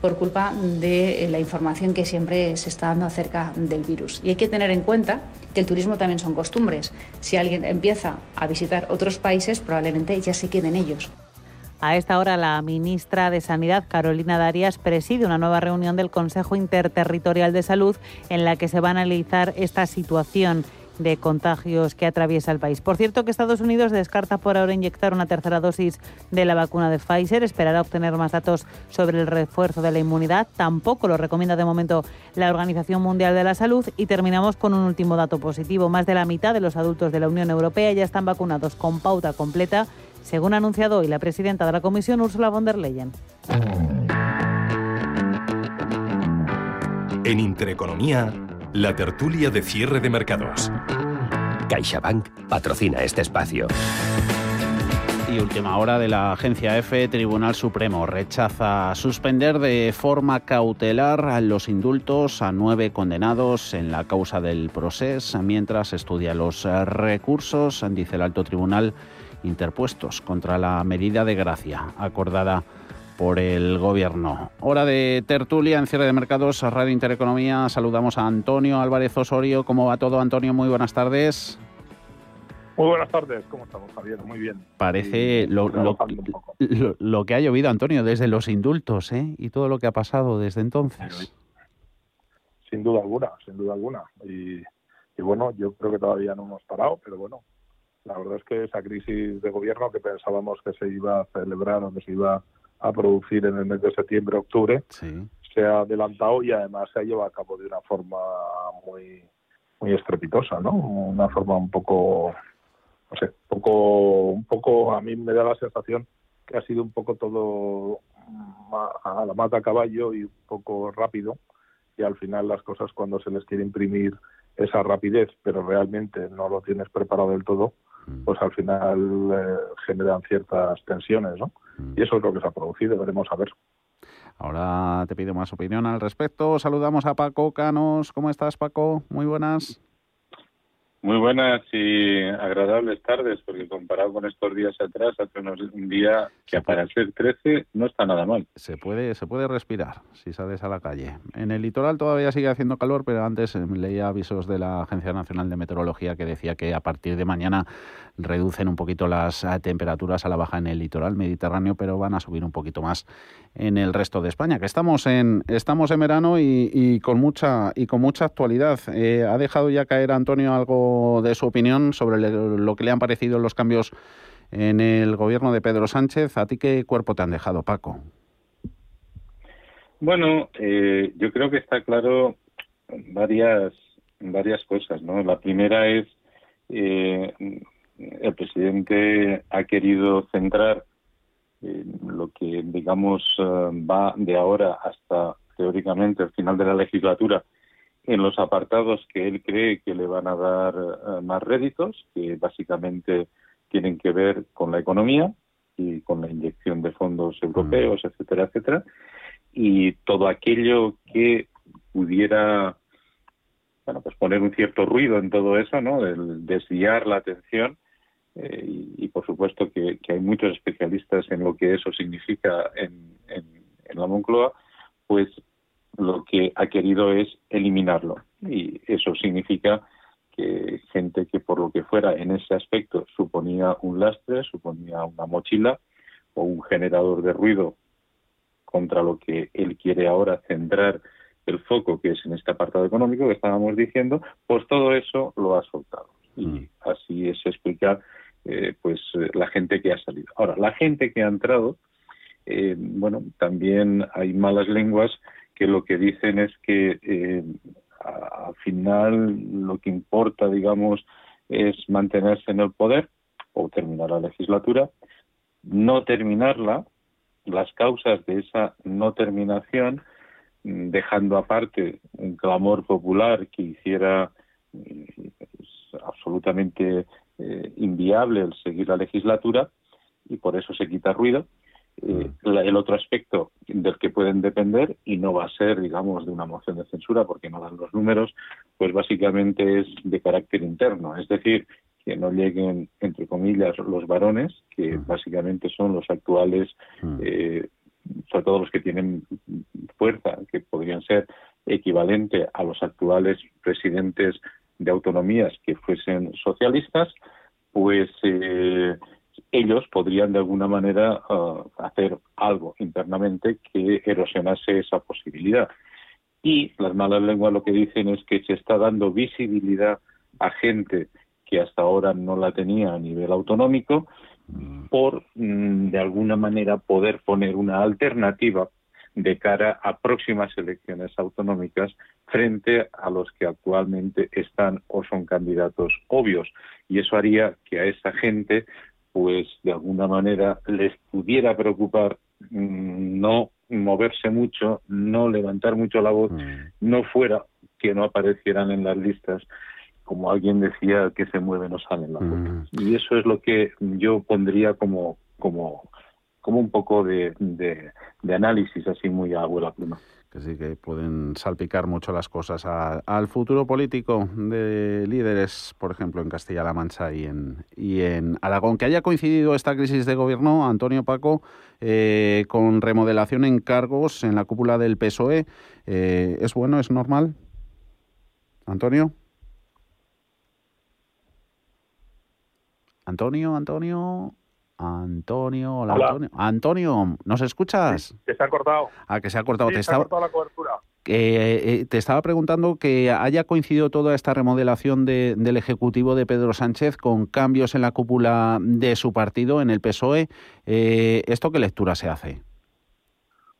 por culpa de la información que siempre se está dando acerca del virus. Y hay que tener en cuenta que el turismo también son costumbres. Si alguien empieza a visitar otros países, probablemente ya se queden ellos. A esta hora, la ministra de Sanidad, Carolina Darias, preside una nueva reunión del Consejo Interterritorial de Salud en la que se va a analizar esta situación de contagios que atraviesa el país. Por cierto, que Estados Unidos descarta por ahora inyectar una tercera dosis de la vacuna de Pfizer. Esperará obtener más datos sobre el refuerzo de la inmunidad. Tampoco lo recomienda de momento la Organización Mundial de la Salud. Y terminamos con un último dato positivo. Más de la mitad de los adultos de la Unión Europea ya están vacunados con pauta completa según ha anunciado hoy la presidenta de la Comisión, Ursula von der Leyen. En Intereconomía, la tertulia de cierre de mercados. CaixaBank patrocina este espacio. Y última hora de la agencia F, Tribunal Supremo rechaza suspender de forma cautelar los indultos a nueve condenados en la causa del proceso mientras estudia los recursos, dice el alto tribunal interpuestos contra la medida de gracia acordada por el Gobierno. Hora de tertulia en cierre de mercados, Radio Intereconomía. Saludamos a Antonio Álvarez Osorio. ¿Cómo va todo, Antonio? Muy buenas tardes. Muy buenas tardes, ¿cómo estamos, Javier? Muy bien. Parece lo, lo, que ha llovido, Antonio, desde los indultos ¿eh? y todo lo que ha pasado desde entonces. Sin duda alguna, sin duda alguna. Y, y bueno, yo creo que todavía no hemos parado, pero bueno, la verdad es que esa crisis de gobierno que pensábamos que se iba a celebrar o que se iba a producir en el mes de septiembre-octubre se ha adelantado y además se ha llevado a cabo de una forma muy muy estrepitosa, ¿no? Una forma un poco, no sé, poco, un poco, a mí me da la sensación que ha sido un poco todo a la mata a caballo y un poco rápido y al final las cosas cuando se les quiere imprimir esa rapidez, pero realmente no lo tienes preparado del todo, Mm. pues al final eh, generan ciertas tensiones, ¿no? Y eso es lo que se ha producido, veremos a ver. Ahora te pido más opinión al respecto. Saludamos a Paco Canos. ¿Cómo estás, Paco? Muy buenas. Muy buenas y agradables tardes, porque comparado con estos días atrás, hace unos, un día que para ser 13 no está nada mal. Se puede, se puede respirar si sales a la calle. En el litoral todavía sigue haciendo calor, pero antes eh, leía avisos de la Agencia Nacional de Meteorología que decía que a partir de mañana reducen un poquito las eh, temperaturas a la baja en el litoral mediterráneo, pero van a subir un poquito más en el resto de España, que estamos en, estamos en verano y, con mucha y con mucha actualidad. Eh, ha dejado ya caer Antonio algo de su opinión sobre lo que le han parecido los cambios en el gobierno de Pedro Sánchez. ¿A ti qué cuerpo te han dejado, Paco? Bueno, eh, yo creo que está claro varias varias cosas, ¿no? La primera es eh, el presidente ha querido centrar lo que, digamos, eh, va de ahora hasta teóricamente el final de la legislatura en los apartados que él cree que le van a dar eh, más réditos, que básicamente tienen que ver con la economía. y con la inyección de fondos europeos, etcétera, etcétera, y todo aquello que pudiera bueno, pues poner un cierto ruido en todo eso, ¿no? El desviar la atención eh, y, por supuesto que, hay muchos especialistas en lo que eso significa en, la Moncloa, pues lo que ha querido es eliminarlo y eso significa que gente que por lo que fuera en ese aspecto suponía un lastre, suponía una mochila o un generador de ruido contra lo que él quiere ahora centrar el foco, que es en este apartado económico que estábamos diciendo, pues todo eso lo ha soltado. Y mm. así es explicar eh, pues eh, la gente que ha salido. Ahora, la gente que ha entrado, eh, bueno, también hay malas lenguas que lo que dicen es que al final lo que importa, digamos, es mantenerse en el poder o terminar la legislatura, no terminarla, las causas de esa no terminación, dejando aparte un clamor popular que hiciera pues, absolutamente eh, inviable el seguir la legislatura y por eso se quita ruido. Eh, mm. el otro aspecto del que pueden depender, y no va a ser, digamos, de una moción de censura porque no dan los números, pues básicamente es de carácter interno, es decir, que no lleguen, entre comillas, los varones, que básicamente son los actuales, eh, sobre todo los que tienen fuerza, que podrían ser equivalente a los actuales presidentes de autonomías que fuesen socialistas, pues eh, ellos podrían de alguna manera ah, hacer algo internamente que erosionase esa posibilidad. Y las malas lenguas lo que dicen es que se está dando visibilidad a gente que hasta ahora no la tenía a nivel autonómico por mm, de alguna manera poder poner una alternativa de cara a próximas elecciones autonómicas frente a los que actualmente están o son candidatos obvios. Y eso haría que a esa gente, pues de alguna manera, les pudiera preocupar mm, no moverse mucho, no levantar mucho la voz, mm. no fuera que no aparecieran en las listas como alguien decía que se mueve no sale en la foto. Mm. Y eso es lo que yo pondría como como como un poco de, de, análisis así muy a abuela pluma que sí que pueden salpicar mucho las cosas al futuro político de líderes, por ejemplo, en Castilla-La Mancha y en, y en Aragón. Que haya coincidido esta crisis de gobierno, Antonio Paco, eh, con remodelación en cargos en la cúpula del PSOE, eh, ¿es bueno, es normal? Antonio. Antonio, Antonio. Antonio, hola, Antonio. Antonio, ¿nos escuchas? que se ha cortado. Ah, que se ha cortado. te se estaba... ha cortado la cobertura. Eh, te estaba preguntando que haya coincidido toda esta remodelación del Ejecutivo de Pedro Sánchez con cambios en la cúpula de su partido, en el PSOE. Eh, ¿Esto qué lectura se hace?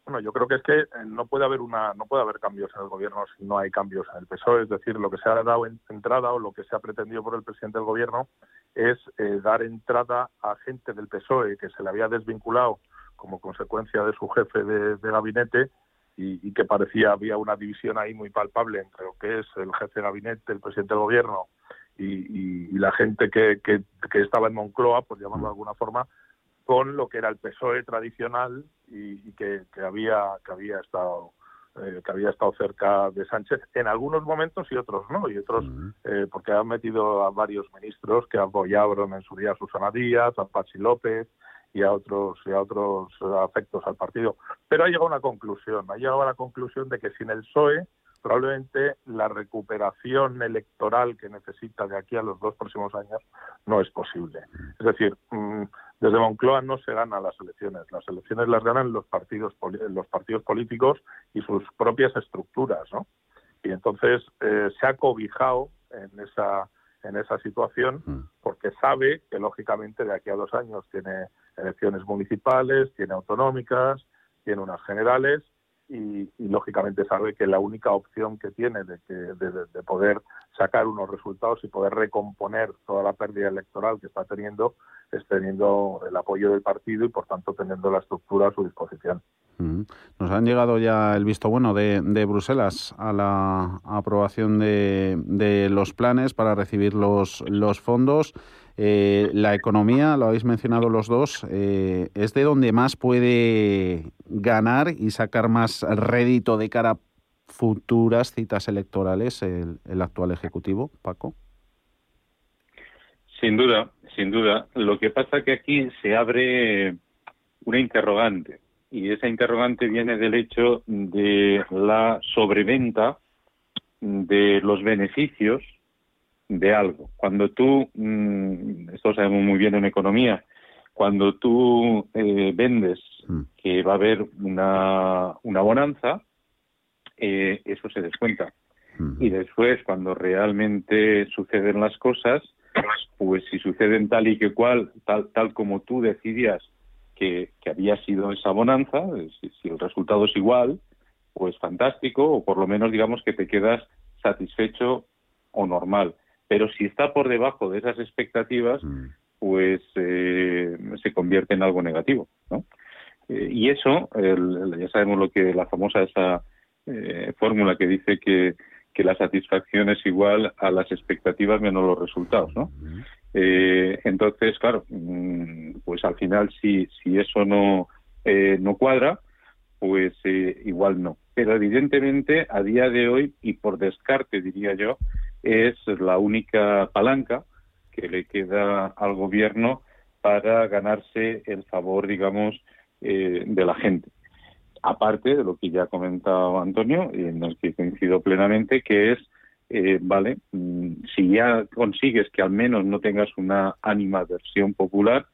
Bueno, yo creo que es que eh, no puede haber una, no puede haber cambios en el gobierno si no hay cambios en el PSOE. Es decir, lo que se ha dado en entrada o lo que se ha pretendido por el presidente del gobierno es eh, dar entrada a gente del PSOE que se le había desvinculado como consecuencia de su jefe de, gabinete y, que parecía había una división ahí muy palpable entre lo que es el jefe de gabinete, el presidente del gobierno y, la gente que, que, que, estaba en Moncloa, por llamarlo de alguna forma, con lo que era el PSOE tradicional y, que, había que había estado eh, que había estado cerca de Sánchez en algunos momentos y otros no y otros eh, porque han metido a varios ministros que apoyaron en su día a Susana Díaz, a Pachi López y a otros y a otros afectos al partido. Pero ha llegado a una conclusión, ha llegado a la conclusión de que sin el PSOE probablemente la recuperación electoral que necesita de aquí a los dos próximos años no es posible. Es decir, mm, desde Moncloa no se ganan las elecciones, las elecciones las ganan los partidos los partidos políticos y sus propias estructuras, ¿no? Y entonces eh, se ha cobijado en esa en esa situación mm. porque sabe que lógicamente de aquí a dos años tiene elecciones municipales, tiene autonómicas, tiene unas generales y, lógicamente sabe que la única opción que tiene de, que, de, poder sacar unos resultados y poder recomponer toda la pérdida electoral que está teniendo es teniendo el apoyo del partido y por tanto teniendo la estructura a su disposición. Nos han llegado ya el visto bueno de, Bruselas a la aprobación de, los planes para recibir los, los fondos. Eh, la economía, lo habéis mencionado los dos, eh, es de donde más puede ganar y sacar más rédito de cara futuras citas electorales el, el actual Ejecutivo, Paco. Sin duda, sin duda. Lo que pasa que aquí se abre una interrogante y esa interrogante viene del hecho de la sobreventa de los beneficios de algo. Cuando tú, mm, esto sabemos muy bien en economía, cuando tú eh, vendes Mm. que va a haber una, una bonanza, eh, eso se descuenta. Y después, cuando realmente suceden las cosas, pues si suceden tal y que cual, tal, tal como tú decidías que, que había sido esa bonanza, eh, si, si el resultado es igual, pues fantástico, o por lo menos digamos que te quedas satisfecho o normal. Pero si está por debajo de esas expectativas, pues eh, se convierte en algo negativo, ¿no? Eh, y eso, el- el- ya sabemos lo que la famosa esa eh, fórmula que dice que, que la satisfacción es igual a las expectativas menos los resultados, ¿no? Eh, entonces, claro, mm, pues al final si, si eso no, eh, no cuadra, pues eh, igual no. Pero evidentemente a día de hoy, y por descarte diría yo, es la única palanca que le queda al gobierno para ganarse el favor, digamos, eh, de la gente. Aparte de lo que ya ha comentado Antonio, y en el que coincido plenamente, que es, eh, vale, mm, si ya consigues que al menos no tengas una animadversión popular,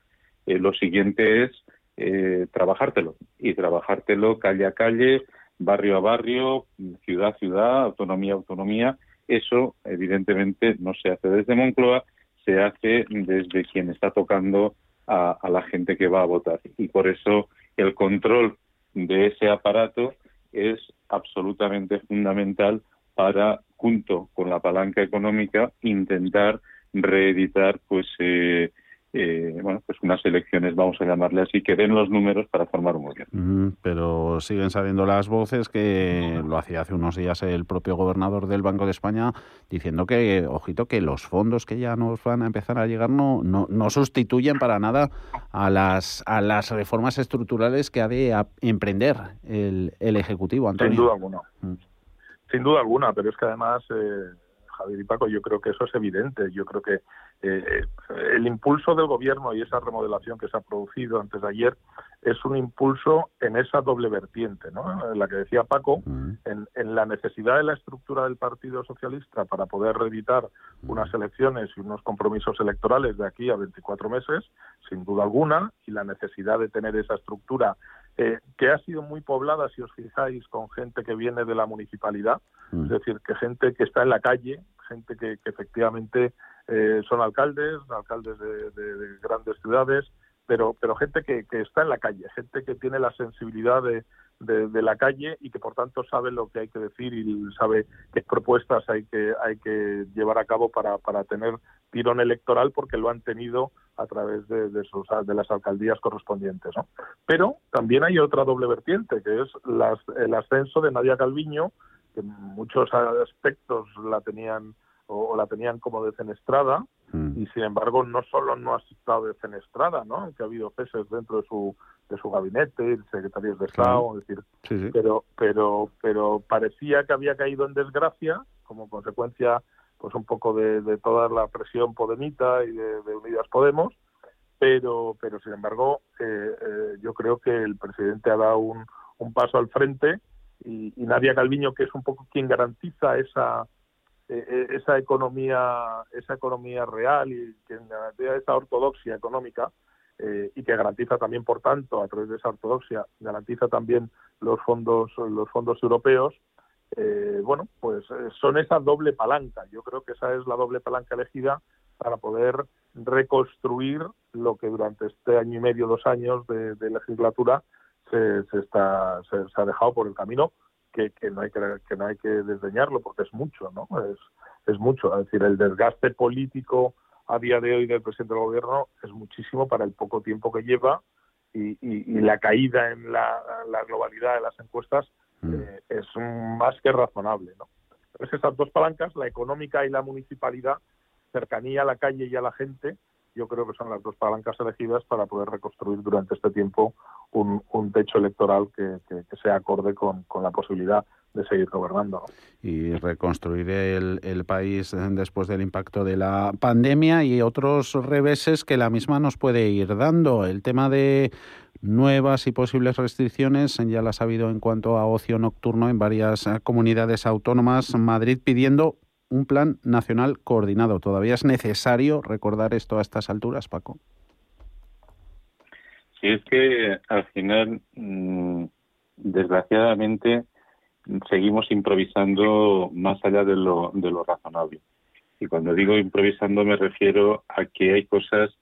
eh, lo siguiente es eh, trabajártelo. Y trabajártelo calle a calle, barrio a barrio, ciudad a ciudad, autonomía a autonomía. Eso, evidentemente, no se hace desde Moncloa, se hace desde quien está tocando a la gente que va a votar. Y por eso el control de ese aparato es absolutamente fundamental para, junto con la palanca económica, intentar reeditar pues eh, eh, bueno pues unas elecciones vamos a llamarle así que den los números para formar un gobierno Mm, pero siguen saliendo las voces que lo hacía hace unos días el propio gobernador del Banco de España diciendo que, ojito, que los fondos que ya nos van a empezar a llegar no, no, no sustituyen para nada a las, a las reformas estructurales que ha de emprender el, el Ejecutivo, Antonio. Sin duda alguna. Mm. Sin duda alguna, pero es que además, eh, Javier y Paco, yo creo que eso es evidente. Yo creo que eh, el impulso del gobierno y esa remodelación que se ha producido antes de ayer es un impulso en esa doble vertiente, ¿no? En la que decía Paco, en, en la necesidad de la estructura del Partido Socialista para poder reeditar unas elecciones y unos compromisos electorales de aquí a 24 meses, sin duda alguna, y la necesidad de tener esa estructura eh, que ha sido muy poblada, si os fijáis, con gente que viene de la municipalidad, es decir, que gente que está en la calle, gente que, que efectivamente eh, son alcaldes, alcaldes de, de- de grandes ciudades, pero, pero gente que, que está en la calle, gente que tiene la sensibilidad de, de, de la calle y que por tanto sabe lo que hay que decir y sabe qué propuestas hay que, hay que llevar a cabo para, para tener tirón electoral porque lo han tenido a través de, de, sus, de las alcaldías correspondientes. ¿no? Pero también hay otra doble vertiente, que es las, el ascenso de Nadia Calviño, que en muchos aspectos la tenían o, o la tenían como defenestrada y sin embargo no solo no ha estado defenestrada, ¿no? que ha habido ceses dentro de su de su gabinete, secretarios de Estado, es decir, Sí, sí. pero pero pero parecía que había caído en desgracia como consecuencia pues un poco de, de toda la presión podemita y de, de Unidas Podemos pero pero sin embargo eh, eh, yo creo que el presidente ha dado un, un paso al frente y, y Nadia Calviño que es un poco quien garantiza esa eh, eh, esa economía esa economía real y quien garantiza esa ortodoxia económica eh, y que garantiza también por tanto a través de esa ortodoxia garantiza también los fondos los fondos europeos eh, bueno pues eh, son esa doble palanca. Yo creo que esa es la doble palanca elegida para poder reconstruir lo que durante este año y medio dos años de, de legislatura se, se está se ha dejado por el camino que, que no hay que, que no hay que desdeñarlo porque es mucho no es es mucho es decir el desgaste político a día de hoy del presidente del gobierno es muchísimo para el poco tiempo que lleva y, y- y la caída en la, la globalidad de las encuestas eh, es más que razonable. ¿no? Entonces esas dos palancas, la económica y la municipalidad, cercanía a la calle y a la gente, yo creo que son las dos palancas elegidas para poder reconstruir durante este tiempo un, techo electoral que, sea acorde con, la posibilidad de seguir gobernando. Y reconstruir el, el, país después del impacto de la pandemia y otros reveses que la misma nos puede ir dando. El tema de nuevas y posibles restricciones ya las ha habido en cuanto a ocio nocturno en varias comunidades autónomas. Madrid pidiendo un plan nacional coordinado. ¿Todavía es necesario recordar esto a estas alturas, Paco? Sí, es que al final, mm, desgraciadamente, seguimos improvisando más allá de lo, de lo razonable. Y cuando digo improvisando me refiero a que hay cosas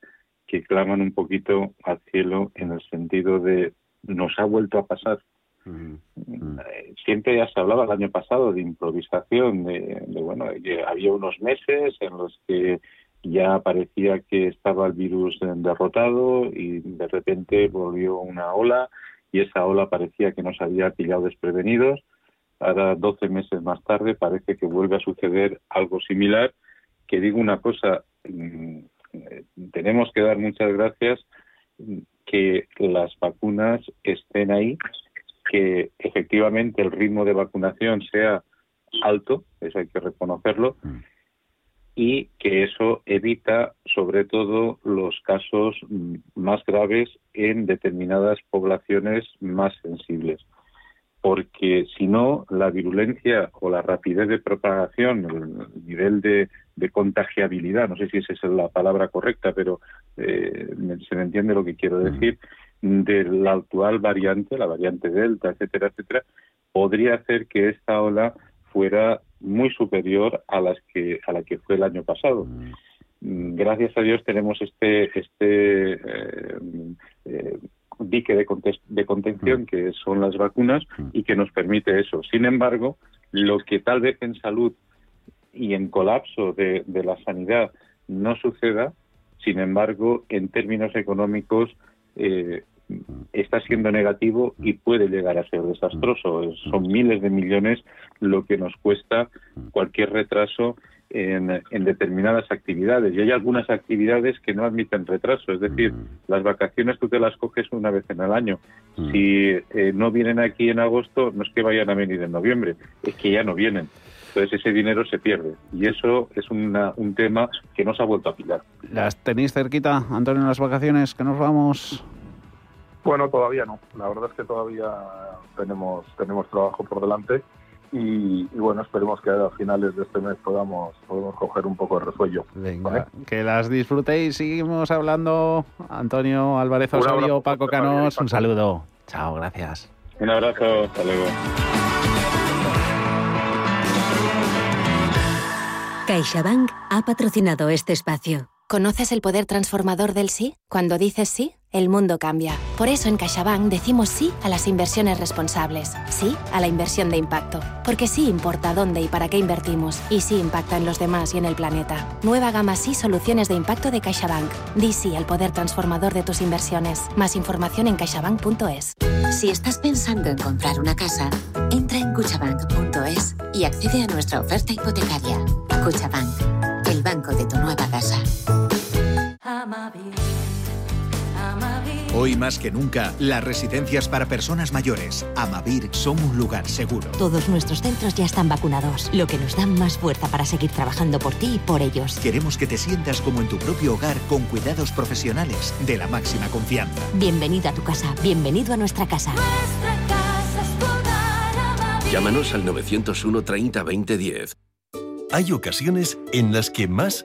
que claman un poquito al cielo en el sentido de nos ha vuelto a pasar eh, siempre ya se hablaba el año pasado de improvisación, de, bueno, había unos meses en los que ya parecía que estaba el virus derrotado y de repente volvió una ola y esa ola parecía que nos había pillado desprevenidos. Ahora, 12 meses más tarde, parece que vuelve a suceder algo similar. Que digo una cosa, mm, eh, tenemos que dar muchas gracias que las vacunas estén ahí que efectivamente el ritmo de vacunación sea alto, eso hay que reconocerlo, mm. y que eso evita sobre todo los casos mm, más graves en determinadas poblaciones más sensibles. Porque si no, la virulencia o la rapidez de propagación, el nivel de, contagiabilidad, no sé si esa es la palabra correcta, pero eh, se me entiende lo que quiero mm. decir, de la actual variante, la variante Delta, etcétera, etcétera, podría hacer que esta ola fuera muy superior a las que a la que fue el año pasado. Mm. Gracias a Dios tenemos este este eh, eh, dique de, de contención mm. que son las vacunas mm. y que nos permite eso. Sin embargo, lo que tal vez en salud y en colapso de, de la sanidad no suceda, sin embargo, en términos económicos eh, está siendo negativo y puede llegar a ser desastroso. Son miles de millones lo que nos cuesta cualquier retraso en, determinadas actividades. Y hay algunas actividades que no admiten retraso. Es decir, las vacaciones tú te las coges una vez en el año. Si eh, no vienen aquí en agosto, no es que vayan a venir en noviembre, es que ya no vienen. Entonces ese dinero se pierde. Y eso es un tema que no se ha vuelto a pilar. ¿Las tenéis cerquita, Antonio, en las vacaciones? Que nos vamos. Bueno, todavía no. La verdad es que todavía tenemos, tenemos trabajo por delante y, bueno, esperemos que a finales de este mes podamos, podamos coger un poco de resuello. Venga, que las disfrutéis. Seguimos hablando. Antonio Álvarez Osorio, Paco Canos, un saludo. Chao, gracias. Un abrazo, hasta luego. CaixaBank ha patrocinado este espacio. ¿Conoces el poder transformador del sí? Cuando dices sí, el mundo cambia. Por eso en CaixaBank decimos sí a las inversiones responsables, sí a la inversión de impacto, porque sí importa dónde y para qué invertimos, y sí impacta en los demás y en el planeta. Nueva gama sí soluciones de impacto de CaixaBank. Di sí al poder transformador de tus inversiones. Más información en caixabank.es. Si estás pensando en comprar una casa, entra en cuchabank.es y accede a nuestra oferta hipotecaria. Cuchabank, el banco de tu nueva casa. Hoy más que nunca, las residencias para personas mayores, Amavir, son un lugar seguro. Todos nuestros centros ya están vacunados, lo que nos da más fuerza para seguir trabajando por ti y por ellos. Queremos que te sientas como en tu propio hogar con cuidados profesionales de la máxima confianza. Bienvenido a tu casa, bienvenido a nuestra casa. Nuestra casa es Llámanos al 901 30 20 10. Hay ocasiones en las que más